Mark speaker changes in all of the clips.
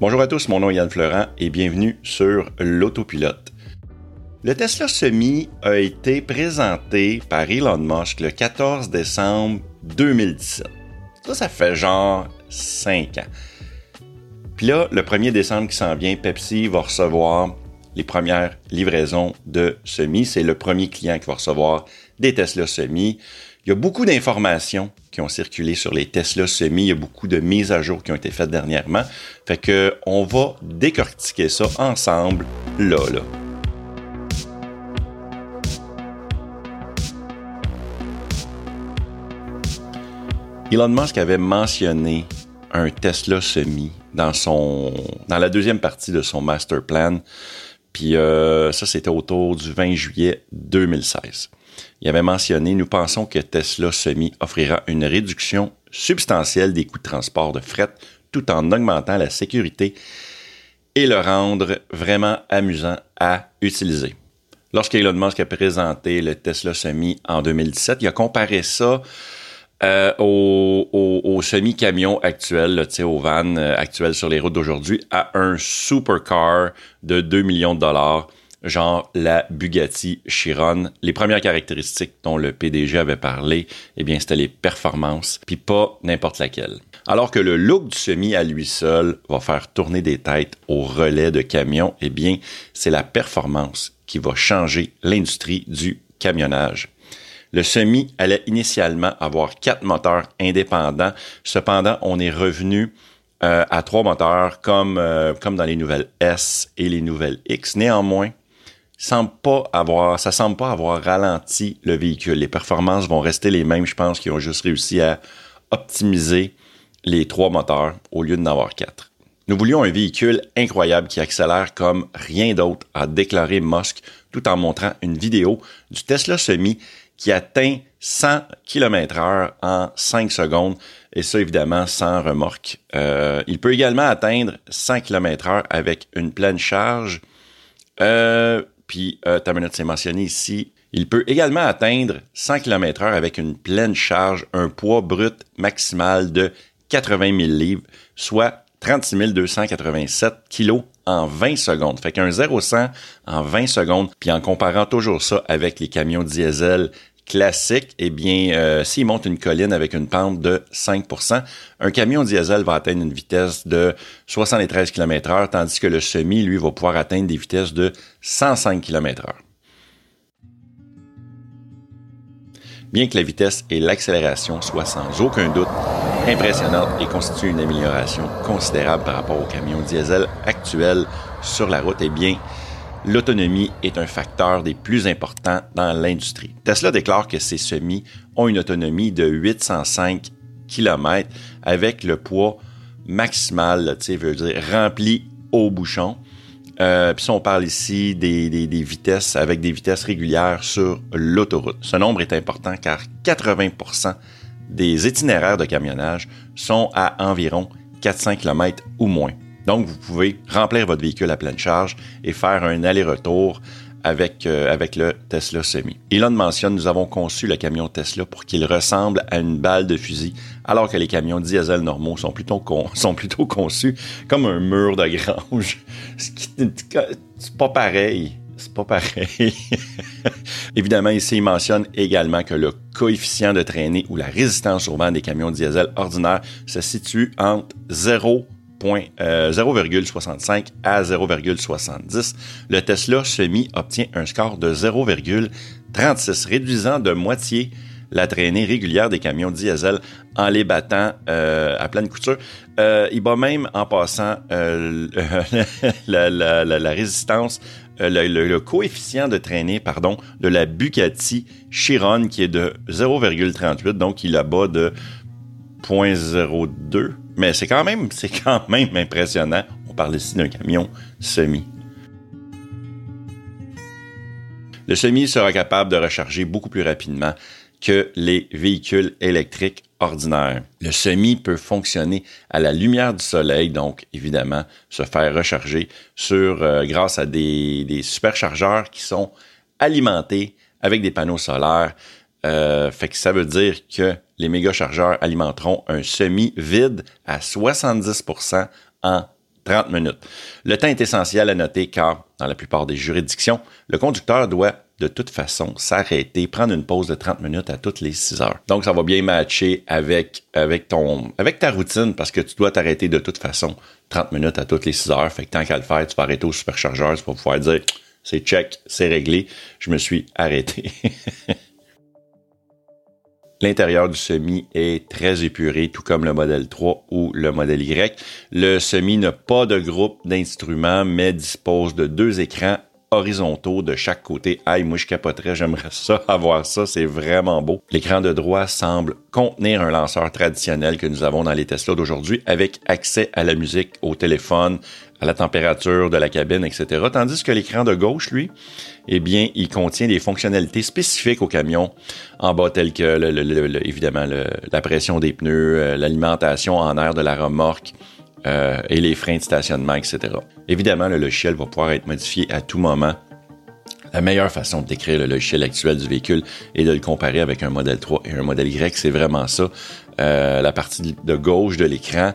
Speaker 1: Bonjour à tous, mon nom est Yann Florent et bienvenue sur l'autopilote. Le Tesla Semi a été présenté par Elon Musk le 14 décembre 2017. Ça, ça fait genre 5 ans. Puis là, le 1er décembre qui s'en vient, Pepsi va recevoir les premières livraisons de Semi. C'est le premier client qui va recevoir des Tesla Semi. Il y a beaucoup d'informations qui ont circulé sur les Tesla Semi. Il y a beaucoup de mises à jour qui ont été faites dernièrement. Fait que on va décortiquer ça ensemble là, là. Elon Musk avait mentionné un Tesla Semi dans son dans la deuxième partie de son master plan. Puis euh, ça, c'était autour du 20 juillet 2016. Il avait mentionné, nous pensons que Tesla Semi offrira une réduction substantielle des coûts de transport de fret tout en augmentant la sécurité et le rendre vraiment amusant à utiliser. Lorsque Elon Musk a présenté le Tesla Semi en 2017, il a comparé ça euh, au, semi-camion actuel, au van euh, actuel sur les routes d'aujourd'hui, à un supercar de 2 millions de dollars, genre la Bugatti Chiron. Les premières caractéristiques dont le PDG avait parlé, eh bien, c'était les performances, puis pas n'importe laquelle. Alors que le look du semi à lui seul va faire tourner des têtes au relais de camions, eh bien, c'est la performance qui va changer l'industrie du camionnage. Le semi allait initialement avoir quatre moteurs indépendants. Cependant, on est revenu euh, à trois moteurs comme, euh, comme dans les nouvelles S et les nouvelles X. Néanmoins, semble pas avoir, ça semble pas avoir ralenti le véhicule. Les performances vont rester les mêmes. Je pense qu'ils ont juste réussi à optimiser les trois moteurs au lieu d'en avoir quatre. Nous voulions un véhicule incroyable qui accélère comme rien d'autre, a déclaré Musk tout en montrant une vidéo du Tesla Semi qui atteint 100 km heure en 5 secondes, et ça évidemment sans remorque. Euh, il peut également atteindre 100 km heure avec une pleine charge. Euh, puis, euh, ta minute mentionné ici. Il peut également atteindre 100 km heure avec une pleine charge, un poids brut maximal de 80 000 livres, soit 36 287 kg en 20 secondes. Fait qu'un 0-100 en 20 secondes, puis en comparant toujours ça avec les camions diesel classiques, eh bien, euh, s'il monte une colline avec une pente de 5% un camion diesel va atteindre une vitesse de 73 km h tandis que le semi, lui, va pouvoir atteindre des vitesses de 105 km h Bien que la vitesse et l'accélération soient sans aucun doute impressionnantes et constituent une amélioration considérable par rapport aux camions diesel actuels sur la route, eh bien, l'autonomie est un facteur des plus importants dans l'industrie. Tesla déclare que ses semis ont une autonomie de 805 km avec le poids maximal, tu sais, veut dire rempli au bouchon. Euh, puis on parle ici des, des, vitesses avec des vitesses régulières sur l'autoroute. Ce nombre est important car 80% des itinéraires de camionnage sont à environ 400 km ou moins. Donc, vous pouvez remplir votre véhicule à pleine charge et faire un aller-retour avec, euh, avec le Tesla Semi. Elon mentionne, nous avons conçu le camion Tesla pour qu'il ressemble à une balle de fusil, alors que les camions diesel normaux sont plutôt, sont plutôt conçus comme un mur de grange. C'est pas pareil. C'est pas pareil. Évidemment, ici, il mentionne également que le coefficient de traînée ou la résistance au vent des camions diesel ordinaires se situe entre 0 0,65 euh, à 0,70. Le Tesla Semi obtient un score de 0,36, réduisant de moitié la traînée régulière des camions diesel en les battant euh, à pleine couture. Euh, il bat même en passant la, résistance, le, coefficient de traînée pardon, de la Bugatti Chiron qui est de 0,38, donc il abat de 0,02 mais c'est quand même, c'est quand même impressionnant. On parle ici d'un camion semi. Le semi sera capable de recharger beaucoup plus rapidement que les véhicules électriques ordinaires. Le semi peut fonctionner à la lumière du soleil, donc évidemment se faire recharger sur euh, grâce à des, des superchargeurs qui sont alimentés avec des panneaux solaires. Euh, fait que ça veut dire que les méga chargeurs alimenteront un semi vide à 70% en 30 minutes. Le temps est essentiel à noter car, dans la plupart des juridictions, le conducteur doit de toute façon s'arrêter, prendre une pause de 30 minutes à toutes les 6 heures. Donc, ça va bien matcher avec, avec, ta routine parce que tu dois t'arrêter de toute façon 30 minutes à toutes les 6 heures. Fait que tant qu'à le faire, tu vas arrêter au superchargeur, tu pouvoir dire c'est check, c'est réglé, je me suis arrêté. L'intérieur du semi est très épuré, tout comme le modèle 3 ou le modèle Y. Le semi n'a pas de groupe d'instruments, mais dispose de deux écrans horizontaux de chaque côté. Aïe, moi je capoterais, j'aimerais ça, avoir ça, c'est vraiment beau. L'écran de droit semble contenir un lanceur traditionnel que nous avons dans les Tesla d'aujourd'hui avec accès à la musique, au téléphone, à la température de la cabine, etc. Tandis que l'écran de gauche, lui, eh bien, il contient des fonctionnalités spécifiques au camion en bas, telles que, évidemment, la pression des pneus, euh, l'alimentation en air de la remorque, euh, et les freins de stationnement, etc. Évidemment, le logiciel va pouvoir être modifié à tout moment. La meilleure façon de décrire le logiciel actuel du véhicule et de le comparer avec un modèle 3 et un modèle Y, c'est vraiment ça. Euh, la partie de gauche de l'écran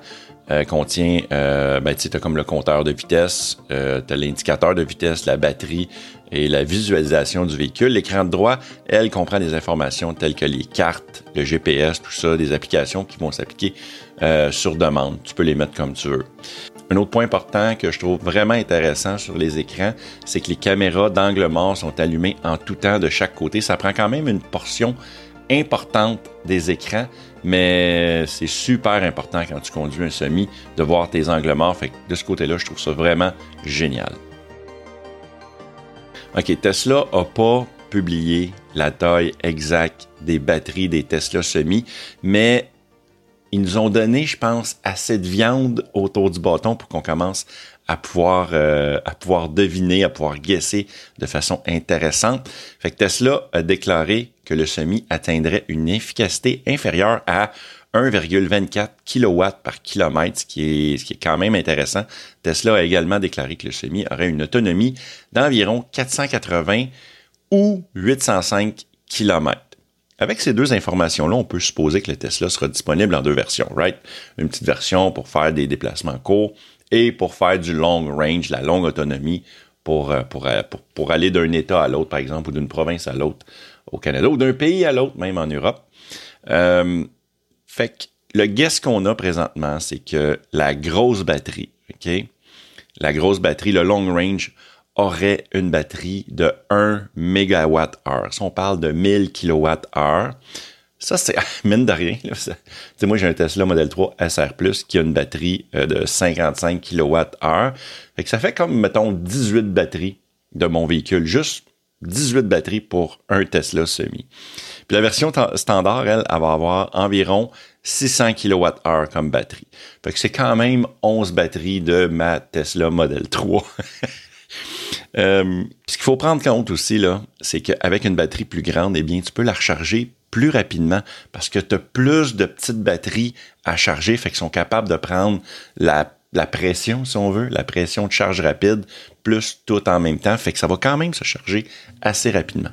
Speaker 1: euh, contient, euh, ben, tu as comme le compteur de vitesse, euh, tu as l'indicateur de vitesse, la batterie et la visualisation du véhicule. L'écran de droit, elle, comprend des informations telles que les cartes, le GPS, tout ça, des applications qui vont s'appliquer sur demande. Tu peux les mettre comme tu veux. Un autre point important que je trouve vraiment intéressant sur les écrans, c'est que les caméras d'angle mort sont allumées en tout temps de chaque côté. Ça prend quand même une portion importante des écrans, mais c'est super important quand tu conduis un semi de voir tes angles morts. De ce côté-là, je trouve ça vraiment génial. OK, Tesla n'a pas publié la taille exacte des batteries des Tesla semi, mais ils nous ont donné, je pense, assez de viande autour du bâton pour qu'on commence à pouvoir, euh, à pouvoir deviner, à pouvoir guesser de façon intéressante. Fait que Tesla a déclaré que le semi atteindrait une efficacité inférieure à 1,24 kW par kilomètre, ce qui, est, ce qui est quand même intéressant. Tesla a également déclaré que le semi aurait une autonomie d'environ 480 ou 805 km. Avec ces deux informations-là, on peut supposer que le Tesla sera disponible en deux versions, right? Une petite version pour faire des déplacements courts et pour faire du long range, la longue autonomie pour, euh, euh, pour, pour, aller d'un État à l'autre, par exemple, ou d'une province à l'autre au Canada, ou d'un pays à l'autre, même en Europe. Euh, fait que le guess qu'on a présentement, c'est que la grosse batterie, OK? La grosse batterie, le long range, aurait une batterie de 1 MWh. Si on parle de 1000 kWh, ça, c'est mine de rien. Là, moi, j'ai un Tesla Model 3 SR+, qui a une batterie euh, de 55 kWh. Ça fait comme, mettons, 18 batteries de mon véhicule. Juste 18 batteries pour un Tesla semi. Puis la version standard, elle, elle va avoir environ 600 kWh comme batterie. Fait que c'est quand même 11 batteries de ma Tesla Model 3. Euh, ce qu'il faut prendre compte aussi, c'est qu'avec une batterie plus grande, eh tu peux la recharger plus rapidement parce que tu as plus de petites batteries à charger, fait sont capables de prendre la, la, pression, si on veut, la pression de charge rapide, plus tout en même temps, fait que ça va quand même se charger assez rapidement.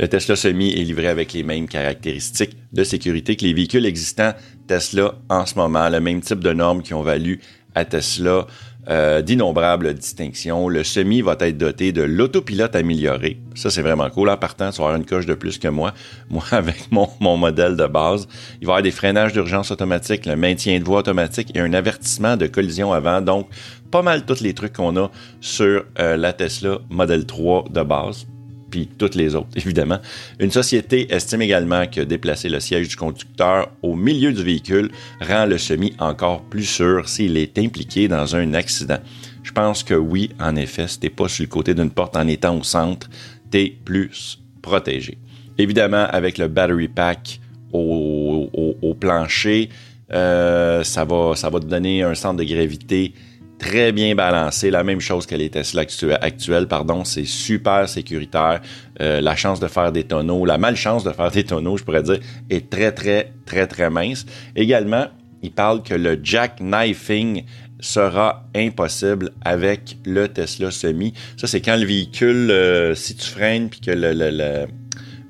Speaker 1: Le Tesla Semi est livré avec les mêmes caractéristiques de sécurité que les véhicules existants Tesla en ce moment, le même type de normes qui ont valu à Tesla euh, d'innombrables distinctions. Le semi va être doté de l'autopilote amélioré. Ça, c'est vraiment cool. En partant, tu vas avoir une coche de plus que moi. Moi, avec mon, mon modèle de base, il va y avoir des freinages d'urgence automatiques, le maintien de voie automatique et un avertissement de collision avant. Donc, pas mal tous les trucs qu'on a sur euh, la Tesla Model 3 de base puis toutes les autres, évidemment. Une société estime également que déplacer le siège du conducteur au milieu du véhicule rend le semi encore plus sûr s'il est impliqué dans un accident. Je pense que oui, en effet, si t'es pas sur le côté d'une porte en étant au centre, t'es plus protégé. Évidemment, avec le battery pack au, plancher, euh, ça, va, ça va te donner un centre de gravité très bien balancé, la même chose que les Tesla actuels, pardon, c'est super sécuritaire. Euh, la chance de faire des tonneaux, la malchance de faire des tonneaux, je pourrais dire, est très très très très mince. Également, il parle que le jackknifing sera impossible avec le Tesla Semi. Ça, c'est quand le véhicule, euh, si tu freines puis que le, le, le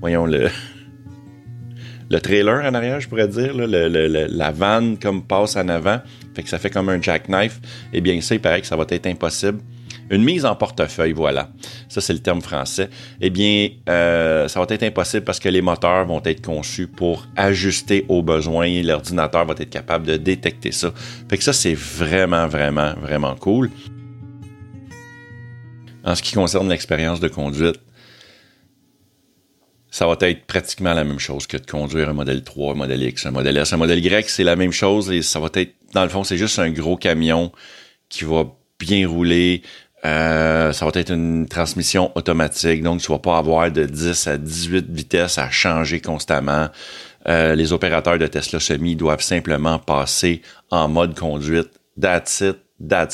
Speaker 1: voyons le le trailer en arrière, je pourrais dire, la vanne comme passe en avant, fait que ça fait comme un jackknife. Eh bien, ça, il paraît que ça va être impossible. Une mise en portefeuille, voilà. Ça, c'est le terme français. Eh bien, euh, ça va être impossible parce que les moteurs vont être conçus pour ajuster aux besoins. L'ordinateur va être capable de détecter ça. Fait que ça, c'est vraiment, vraiment, vraiment cool. En ce qui concerne l'expérience de conduite, ça va être pratiquement la même chose que de conduire un modèle 3, un modèle X, un modèle S. Un modèle Y, c'est la même chose et ça va être, dans le fond, c'est juste un gros camion qui va bien rouler. Euh, ça va être une transmission automatique, donc tu vas pas avoir de 10 à 18 vitesses à changer constamment. Euh, les opérateurs de Tesla Semi doivent simplement passer en mode conduite. That's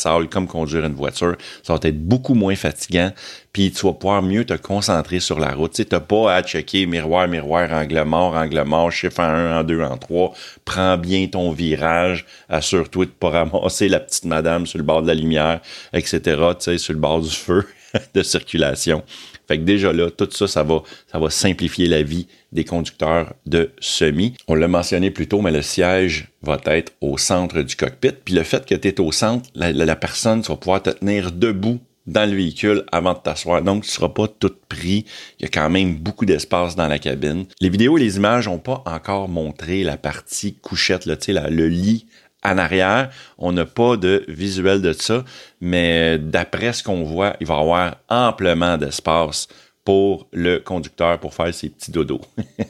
Speaker 1: all, comme conduire une voiture. Ça va être beaucoup moins fatigant. Puis tu vas pouvoir mieux te concentrer sur la route. Tu n'as pas à checker miroir, miroir, angle mort, angle mort, chiffre en 1, en 2, en 3. Prends bien ton virage. Assure-toi de ne pas ramasser la petite madame sur le bord de la lumière, etc. Tu sais, sur le bord du feu de circulation. Fait que déjà là, tout ça, ça va, ça va simplifier la vie des conducteurs de semi. On l'a mentionné plus tôt, mais le siège va être au centre du cockpit. Puis le fait que tu es au centre, la, personne va pouvoir te tenir debout dans le véhicule avant de t'asseoir. Donc, tu ne seras pas tout pris. Il y a quand même beaucoup d'espace dans la cabine. Les vidéos et les images n'ont pas encore montré la partie couchette, le lit en arrière. On n'a pas de visuel de ça, mais d'après ce qu'on voit, il va y avoir amplement d'espace pour le conducteur pour faire ses petits dodos.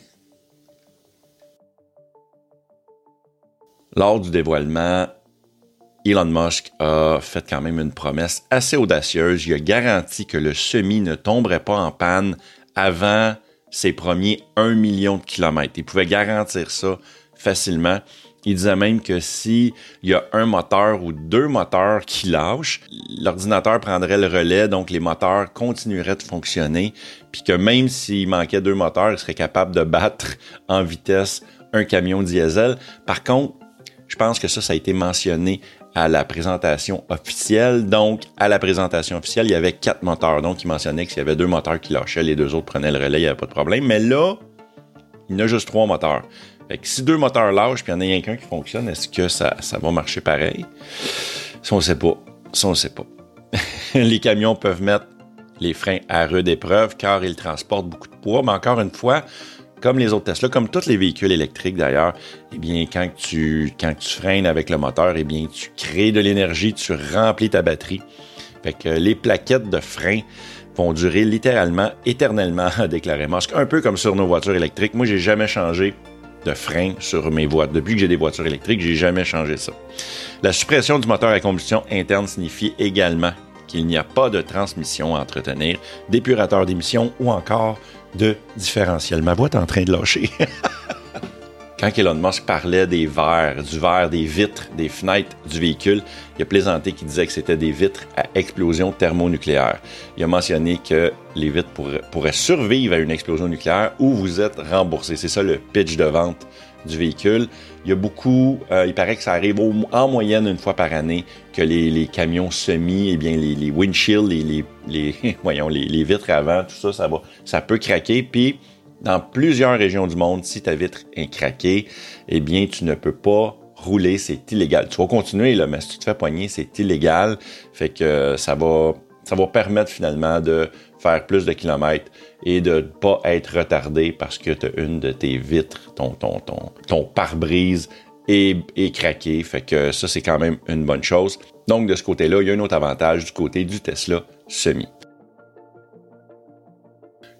Speaker 1: Lors du dévoilement, Elon Musk a fait quand même une promesse assez audacieuse. Il a garanti que le semi ne tomberait pas en panne avant ses premiers 1 million de kilomètres. Il pouvait garantir ça facilement. Il disait même que s'il y a un moteur ou deux moteurs qui lâchent, l'ordinateur prendrait le relais, donc les moteurs continueraient de fonctionner, puis que même s'il manquait deux moteurs, il serait capable de battre en vitesse un camion diesel. Par contre, je pense que ça, ça a été mentionné à la présentation officielle. Donc, à la présentation officielle, il y avait quatre moteurs. Donc, il mentionnait que s'il y avait deux moteurs qui lâchaient, les deux autres prenaient le relais, il n'y avait pas de problème. Mais là, il y en a juste trois moteurs. Fait que si deux moteurs lâchent puis il y en a qu'un qui fonctionne, est-ce que ça, va marcher pareil? Ça, on ne sait pas. Ça, on ne sait pas. les camions peuvent mettre les freins à rude épreuve car ils transportent beaucoup de poids, mais encore une fois, comme les autres Tesla, comme tous les véhicules électriques d'ailleurs, eh bien, quand tu, quand tu freines avec le moteur, eh bien, tu crées de l'énergie, tu remplis ta batterie. Fait que les plaquettes de frein vont durer littéralement éternellement, a déclaré Musk. Un peu comme sur nos voitures électriques. Moi, j'ai jamais changé de frein sur mes voitures. Depuis que j'ai des voitures électriques, j'ai jamais changé ça. La suppression du moteur à combustion interne signifie également qu'il n'y a pas de transmission à entretenir, d'épurateur d'émissions ou encore de différentiel. Ma voix est en train de lâcher. quand Elon Musk parlait des verres, du verre, des vitres, des fenêtres du véhicule, il a plaisanté qu'il disait que c'était des vitres à explosion thermonucléaire. Il a mentionné que les vitres pourraient, survivre à une explosion nucléaire ou vous êtes remboursé. C'est ça le pitch de vente du véhicule. Il y a beaucoup, euh, il paraît que ça arrive en moyenne une fois par année que les, camions semi, eh bien les, les windshields, les, les, voyons, les, vitres avant, tout ça, ça va, ça peut craquer. Puis dans plusieurs régions du monde, si ta vitre est craquée, eh bien, tu ne peux pas rouler, c'est illégal. Tu vas continuer, mais si tu te fais poigner, c'est illégal. Fait que ça va, ça va permettre finalement de faire plus de kilomètres et de ne pas être retardé parce que tu as une de tes vitres, ton, ton, ton, ton pare-brise est, est craqué. Fait que ça, c'est quand même une bonne chose. Donc, de ce côté-là, il y a un autre avantage du côté du Tesla semi.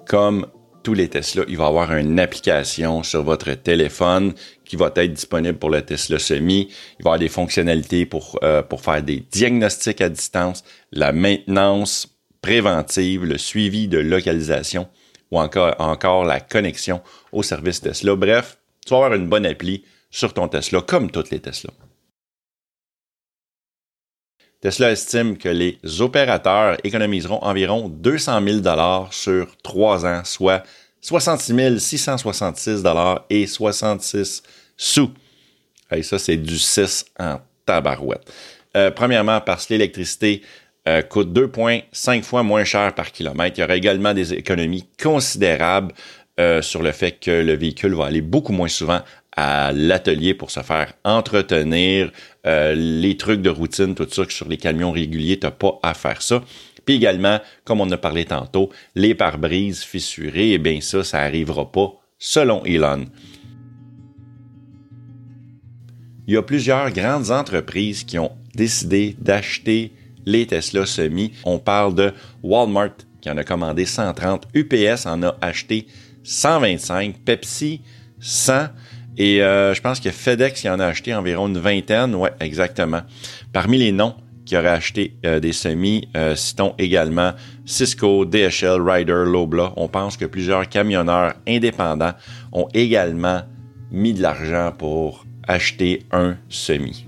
Speaker 1: Comme tous les Tesla, il va y avoir une application sur votre téléphone qui va être disponible pour le Tesla Semi. Il va y avoir des fonctionnalités pour, euh, pour faire des diagnostics à distance, la maintenance préventive, le suivi de localisation ou encore, encore la connexion au service Tesla. Bref, tu vas avoir une bonne appli sur ton Tesla, comme toutes les Tesla. Tesla estime que les opérateurs économiseront environ 200 000 sur trois ans, soit 66 666 et 66 sous. Et ça, c'est du 6 en tabarouette. Euh, premièrement, parce que l'électricité euh, coûte 2,5 fois moins cher par kilomètre. Il y aura également des économies considérables euh, sur le fait que le véhicule va aller beaucoup moins souvent à l'atelier pour se faire entretenir, euh, les trucs de routine, tout ça, sur les camions réguliers, tu n'as pas à faire ça. Puis également, comme on a parlé tantôt, les pare-brises fissurées, eh bien ça, ça n'arrivera pas, selon Elon. Il y a plusieurs grandes entreprises qui ont décidé d'acheter les Tesla semi. On parle de Walmart qui en a commandé 130, UPS en a acheté 125, Pepsi 100 et euh, je pense que FedEx qui en a acheté environ une vingtaine. Ouais, exactement. Parmi les noms qui auraient acheté euh, des semis, euh, citons également Cisco, DHL, Ryder, Lobla. On pense que plusieurs camionneurs indépendants ont également mis de l'argent pour acheter un semi.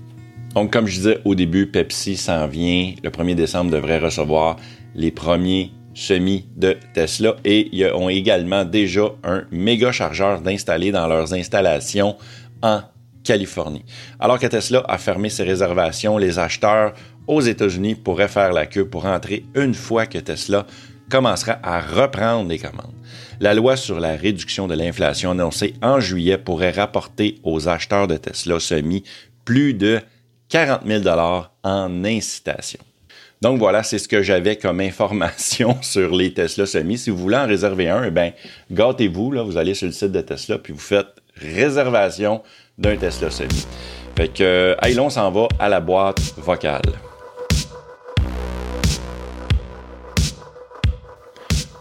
Speaker 1: Donc, comme je disais au début, Pepsi s'en vient. Le 1er décembre devrait recevoir les premiers semis de Tesla et ils ont également déjà un méga chargeur d'installer dans leurs installations en Californie. Alors que Tesla a fermé ses réservations, les acheteurs aux États-Unis pourraient faire la queue pour entrer une fois que Tesla commencera à reprendre les commandes. La loi sur la réduction de l'inflation annoncée en juillet pourrait rapporter aux acheteurs de Tesla semi plus de 40 000 en incitation. Donc voilà, c'est ce que j'avais comme information sur les Tesla Semi. Si vous voulez en réserver un, eh bien, gâtez-vous, là, vous allez sur le site de Tesla, puis vous faites réservation d'un Tesla Semi. Fait que, euh, allez, on s'en va à la boîte vocale.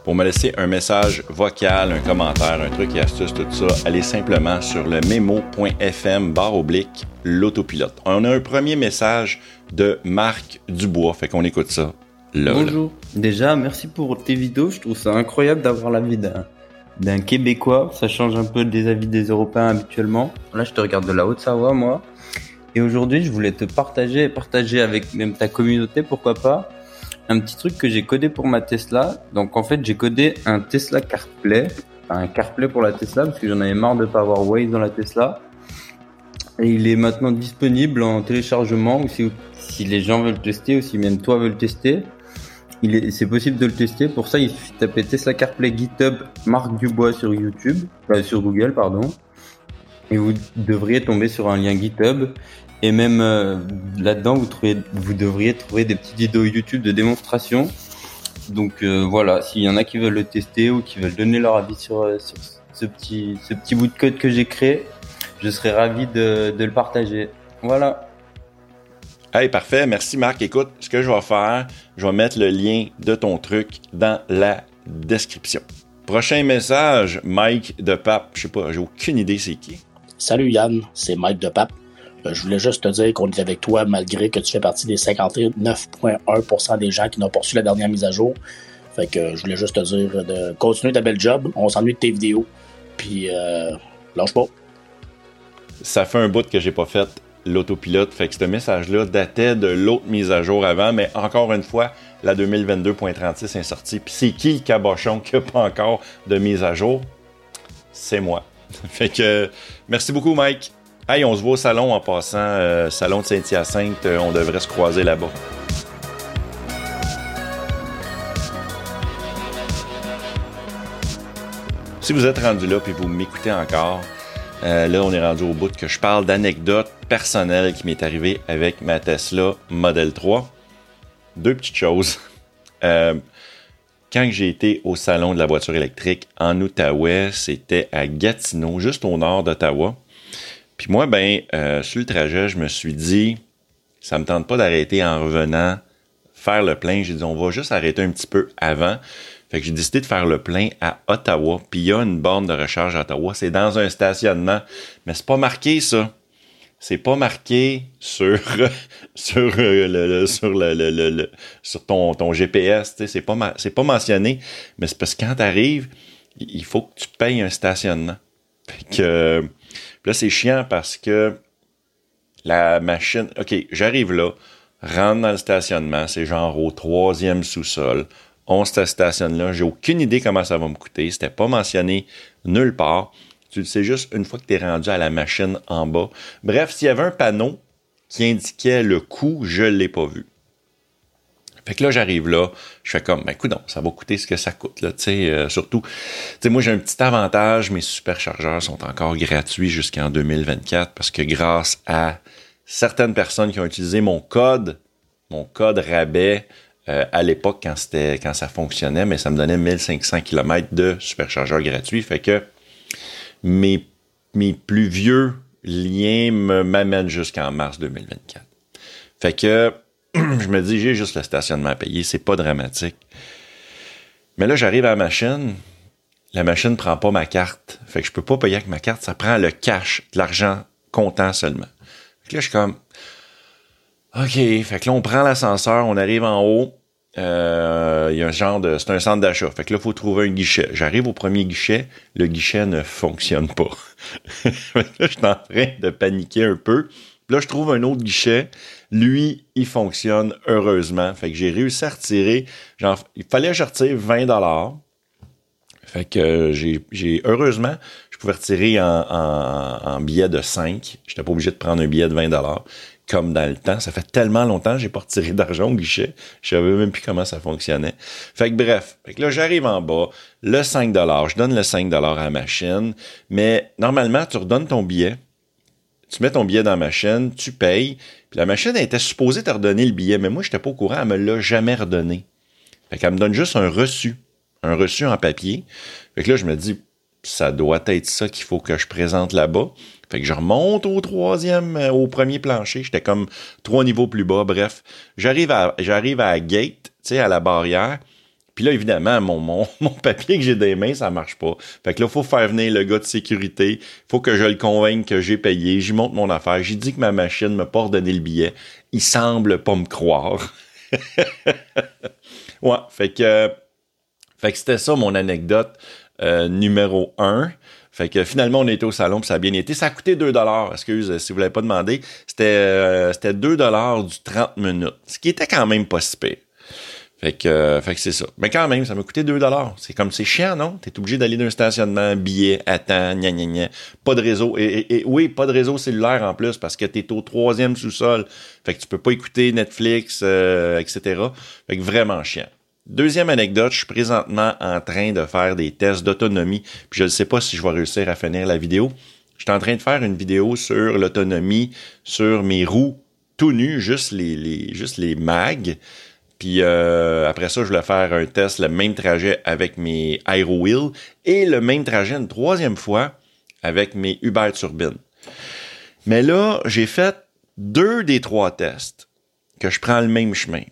Speaker 1: Pour me laisser un message vocal, un commentaire, un truc et astuce, tout ça, allez simplement sur le memo.fm barre oblique l'autopilote. On a un premier message de Marc Dubois, fait qu'on écoute ça. Là,
Speaker 2: Bonjour. Déjà, merci pour tes vidéos. Je trouve ça incroyable d'avoir l'avis d'un d'un Québécois. Ça change un peu des avis des Européens habituellement. Là, je te regarde de la Haute-Savoie, moi. Et aujourd'hui, je voulais te partager, partager avec même ta communauté, pourquoi pas, un petit truc que j'ai codé pour ma Tesla. Donc en fait, j'ai codé un Tesla CarPlay, un CarPlay pour la Tesla parce que j'en avais marre de pas avoir Waze dans la Tesla. Et il est maintenant disponible en téléchargement ou si, si les gens veulent tester ou si même toi veux le tester. Il est, c'est possible de le tester. Pour ça, il suffit de taper Tesla CarPlay GitHub Marc Dubois sur YouTube, euh, sur Google, pardon. Et vous devriez tomber sur un lien GitHub et même euh, là-dedans, vous, trouvez, vous devriez trouver des petites vidéos YouTube de démonstration. Donc euh, voilà, s'il y en a qui veulent le tester ou qui veulent donner leur avis sur, euh, sur ce, petit, ce petit bout de code que j'ai créé, je serais ravi de, de le partager. Voilà.
Speaker 1: Hey, parfait. Merci, Marc. Écoute, ce que je vais faire, je vais mettre le lien de ton truc dans la description. Prochain message, Mike de Pape. Je sais pas, j'ai aucune idée c'est qui.
Speaker 3: Salut Yann, c'est Mike de Pape. Euh, Je voulais juste te dire qu'on est avec toi malgré que tu fais partie des 59,1% des gens qui n'ont pas reçu la dernière mise à jour. Fait que euh, je voulais juste te dire de continuer ta belle job. On s'ennuie de tes vidéos. Puis euh, lâche pas.
Speaker 1: Ça fait un bout que j'ai pas fait l'autopilote. Fait que ce message-là datait de l'autre mise à jour avant, mais encore une fois, la 2022.36 est sortie. Puis c'est qui le cabochon qui n'a pas encore de mise à jour? C'est moi. Fait que merci beaucoup, Mike. Hey, on se voit au salon en passant, euh, salon de Saint-Hyacinthe. Euh, on devrait se croiser là-bas. Si vous êtes rendu là puis vous m'écoutez encore, euh, là on est rendu au bout que je parle d'anecdotes personnelles qui m'est arrivé avec ma Tesla Model 3. Deux petites choses. Euh, quand j'ai été au salon de la voiture électrique en Outaouais, c'était à Gatineau, juste au nord d'Ottawa. Puis moi, ben, euh, sur le trajet, je me suis dit, ça me tente pas d'arrêter en revenant faire le plein. J'ai dit, on va juste arrêter un petit peu avant. Fait que j'ai décidé de faire le plein à Ottawa. Puis il y a une borne de recharge à Ottawa. C'est dans un stationnement. Mais c'est pas marqué, ça. C'est pas marqué sur, sur, euh, le, le- sur, le, sur ton, ton GPS. C'est pas, pas mentionné. Mais c'est parce que quand t'arrives, il faut que tu payes un stationnement. Fait que euh, là, c'est chiant parce que la machine. OK, j'arrive là, rentre dans le stationnement, c'est genre au troisième sous-sol. On se stationne là. J'ai aucune idée comment ça va me coûter. C'était pas mentionné nulle part. Tu le sais juste une fois que tu es rendu à la machine en bas. Bref, s'il y avait un panneau qui indiquait le coût, je l'ai pas vu. Fait que là, j'arrive là, je fais comme, ben écoute, ça va coûter ce que ça coûte, là, tu sais, euh, surtout, tu sais, moi, j'ai un petit avantage, mes superchargeurs sont encore gratuits jusqu'en 2024 parce que grâce à certaines personnes qui ont utilisé mon code, mon code rabais, euh, à l'époque quand c'était quand ça fonctionnait, mais ça me donnait 1500 km de superchargeurs gratuits. Fait que mes, mes plus vieux liens m'amènent jusqu'en mars 2024. Fait que je me dis, j'ai juste le stationnement à payer, c'est pas dramatique. Mais là, j'arrive à la machine, la machine ne prend pas ma carte. Fait que je peux pas payer avec ma carte, ça prend le cash, de l'argent comptant seulement. Fait que là, je suis comme, OK, fait que là, on prend l'ascenseur, on arrive en haut. Euh, il y a un genre de. C'est un centre d'achat. Fait que là, il faut trouver un guichet. J'arrive au premier guichet, le guichet ne fonctionne pas. là, je suis en train de paniquer un peu. Là, je trouve un autre guichet. Lui, il fonctionne heureusement. Fait que j'ai réussi à retirer. Genre, il fallait que je retire 20 dollars. Fait que euh, j'ai, heureusement, je pouvais retirer en, billet de 5. J'étais pas obligé de prendre un billet de 20 dollars comme dans le temps. Ça fait tellement longtemps j'ai pas retiré d'argent au guichet. Je savais même plus comment ça fonctionnait. Fait que bref. Fait que là, j'arrive en bas. Le 5 je donne le 5 à la machine. Mais normalement, tu redonnes ton billet tu mets ton billet dans la machine, tu payes, puis la machine était supposée te redonner le billet, mais moi, je n'étais pas au courant, elle me l'a jamais redonné. Fait qu'elle me donne juste un reçu, un reçu en papier. Fait que là, je me dis, ça doit être ça qu'il faut que je présente là-bas. Fait que je remonte au troisième, euh, au premier plancher. J'étais comme trois niveaux plus bas. Bref, j'arrive à, j'arrive à gate, tu sais, à la barrière. Puis là, évidemment, mon, mon, mon papier que j'ai des mains, ça marche pas. Fait que là, faut faire venir le gars de sécurité. faut que je le convainque que j'ai payé. J'y monte mon affaire. J'ai dit que ma machine m'a pas redonné le billet. Il semble pas me croire. ouais, fait que, fait que c'était ça mon anecdote euh, numéro un. Fait que finalement, on était au salon, puis ça a bien été. Ça a coûté 2 dollars, excuse, si vous l'avez pas demandé. C'était euh, c'était 2 dollars du 30 minutes, ce qui était quand même pas si. Fait que, euh, fait que c'est ça. Mais quand même, ça m'a coûté 2 dollars. C'est comme, c'est chiant, non? T'es obligé d'aller d'un stationnement, billet, attends, gna gna gna. Pas de réseau. Et, oui, pas de réseau cellulaire en plus parce que t'es au troisième sous-sol. Fait que tu peux pas écouter Netflix, euh, etc. Fait que vraiment chiant. Deuxième anecdote, je suis présentement en train de faire des tests d'autonomie. Puis je ne sais pas si je vais réussir à finir la vidéo. Je suis en train de faire une vidéo sur l'autonomie, sur mes roues tout nus, juste les, les, juste les mags. Puis euh, après ça, je voulais faire un test, le même trajet avec mes Aero Wheel et le même trajet une troisième fois avec mes Uber Turbine. Mais là, j'ai fait deux des trois tests que je prends le même chemin.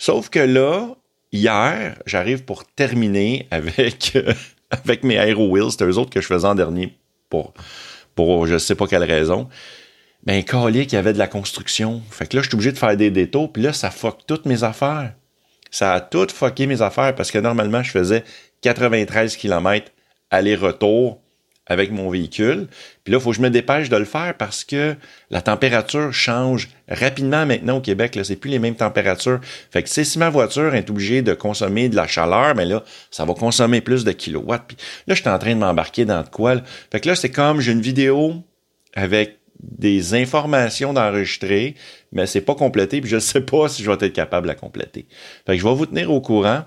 Speaker 1: Sauf que là, hier, j'arrive pour terminer avec, avec mes Aero Wheels. C'était eux autres que je faisais en dernier pour, pour je sais pas quelle raison ben, calé qu'il y avait de la construction. Fait que là, je suis obligé de faire des détours, puis là, ça fuck toutes mes affaires. Ça a tout fucké mes affaires parce que normalement, je faisais 93 km aller-retour avec mon véhicule. Puis là, il faut que je me dépêche de le faire parce que la température change rapidement maintenant au Québec. Là, c'est plus les mêmes températures. Fait que si ma voiture est obligée de consommer de la chaleur, mais là, ça va consommer plus de kilowatts. Puis là, je suis en train de m'embarquer dans de quoi. Fait que là, c'est comme j'ai une vidéo avec des informations d'enregistrer, mais c'est pas complété, puis je sais pas si je vais être capable de la compléter. Fait que je vais vous tenir au courant.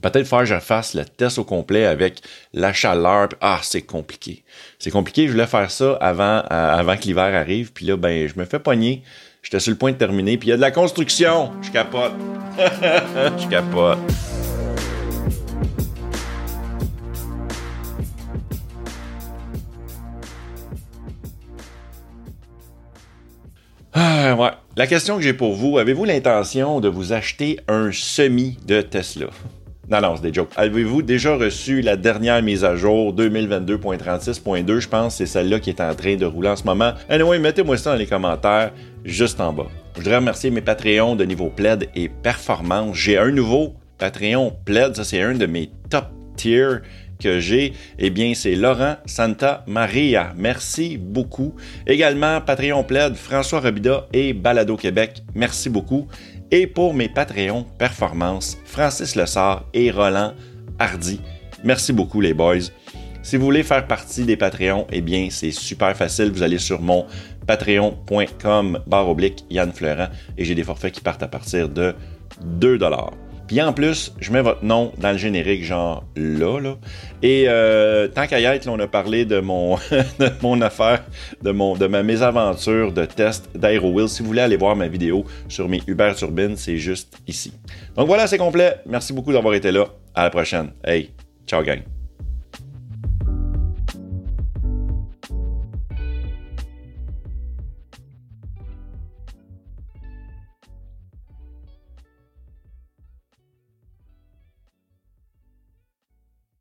Speaker 1: Peut-être faire que je fasse le test au complet avec la chaleur. ah, c'est compliqué. C'est compliqué. Je voulais faire ça avant, euh, avant que l'hiver arrive. Puis là, ben, je me fais pogner. J'étais sur le point de terminer. Puis il y a de la construction. Je capote. je capote. Ah, ouais. La question que j'ai pour vous, avez-vous l'intention de vous acheter un semi de Tesla? Non, non, c'est des jokes. Avez-vous déjà reçu la dernière mise à jour 2022.36.2? Je pense que c'est celle-là qui est en train de rouler en ce moment. Anyway, mettez-moi ça dans les commentaires juste en bas. Je voudrais remercier mes Patreons de niveau plaid et performance. J'ai un nouveau Patreon plaid, ça c'est un de mes top tiers que j'ai, eh bien, c'est Laurent Santa Maria. Merci beaucoup. Également, Patreon Plaid, François Robida et Balado Québec. Merci beaucoup. Et pour mes Patreons Performance, Francis Lessard et Roland Hardy. Merci beaucoup, les boys. Si vous voulez faire partie des Patreons, eh bien, c'est super facile. Vous allez sur mon patreon.com barre oblique Yann Fleurant et j'ai des forfaits qui partent à partir de 2 puis en plus, je mets votre nom dans le générique, genre là, là. Et euh, tant qu'à y être, on a parlé de mon, affaire, de, de ma mésaventure de test d'AeroWheel. Si vous voulez aller voir ma vidéo sur mes Uber Turbines, c'est juste ici. Donc voilà, c'est complet. Merci beaucoup d'avoir été là. À la prochaine. Hey, ciao gang.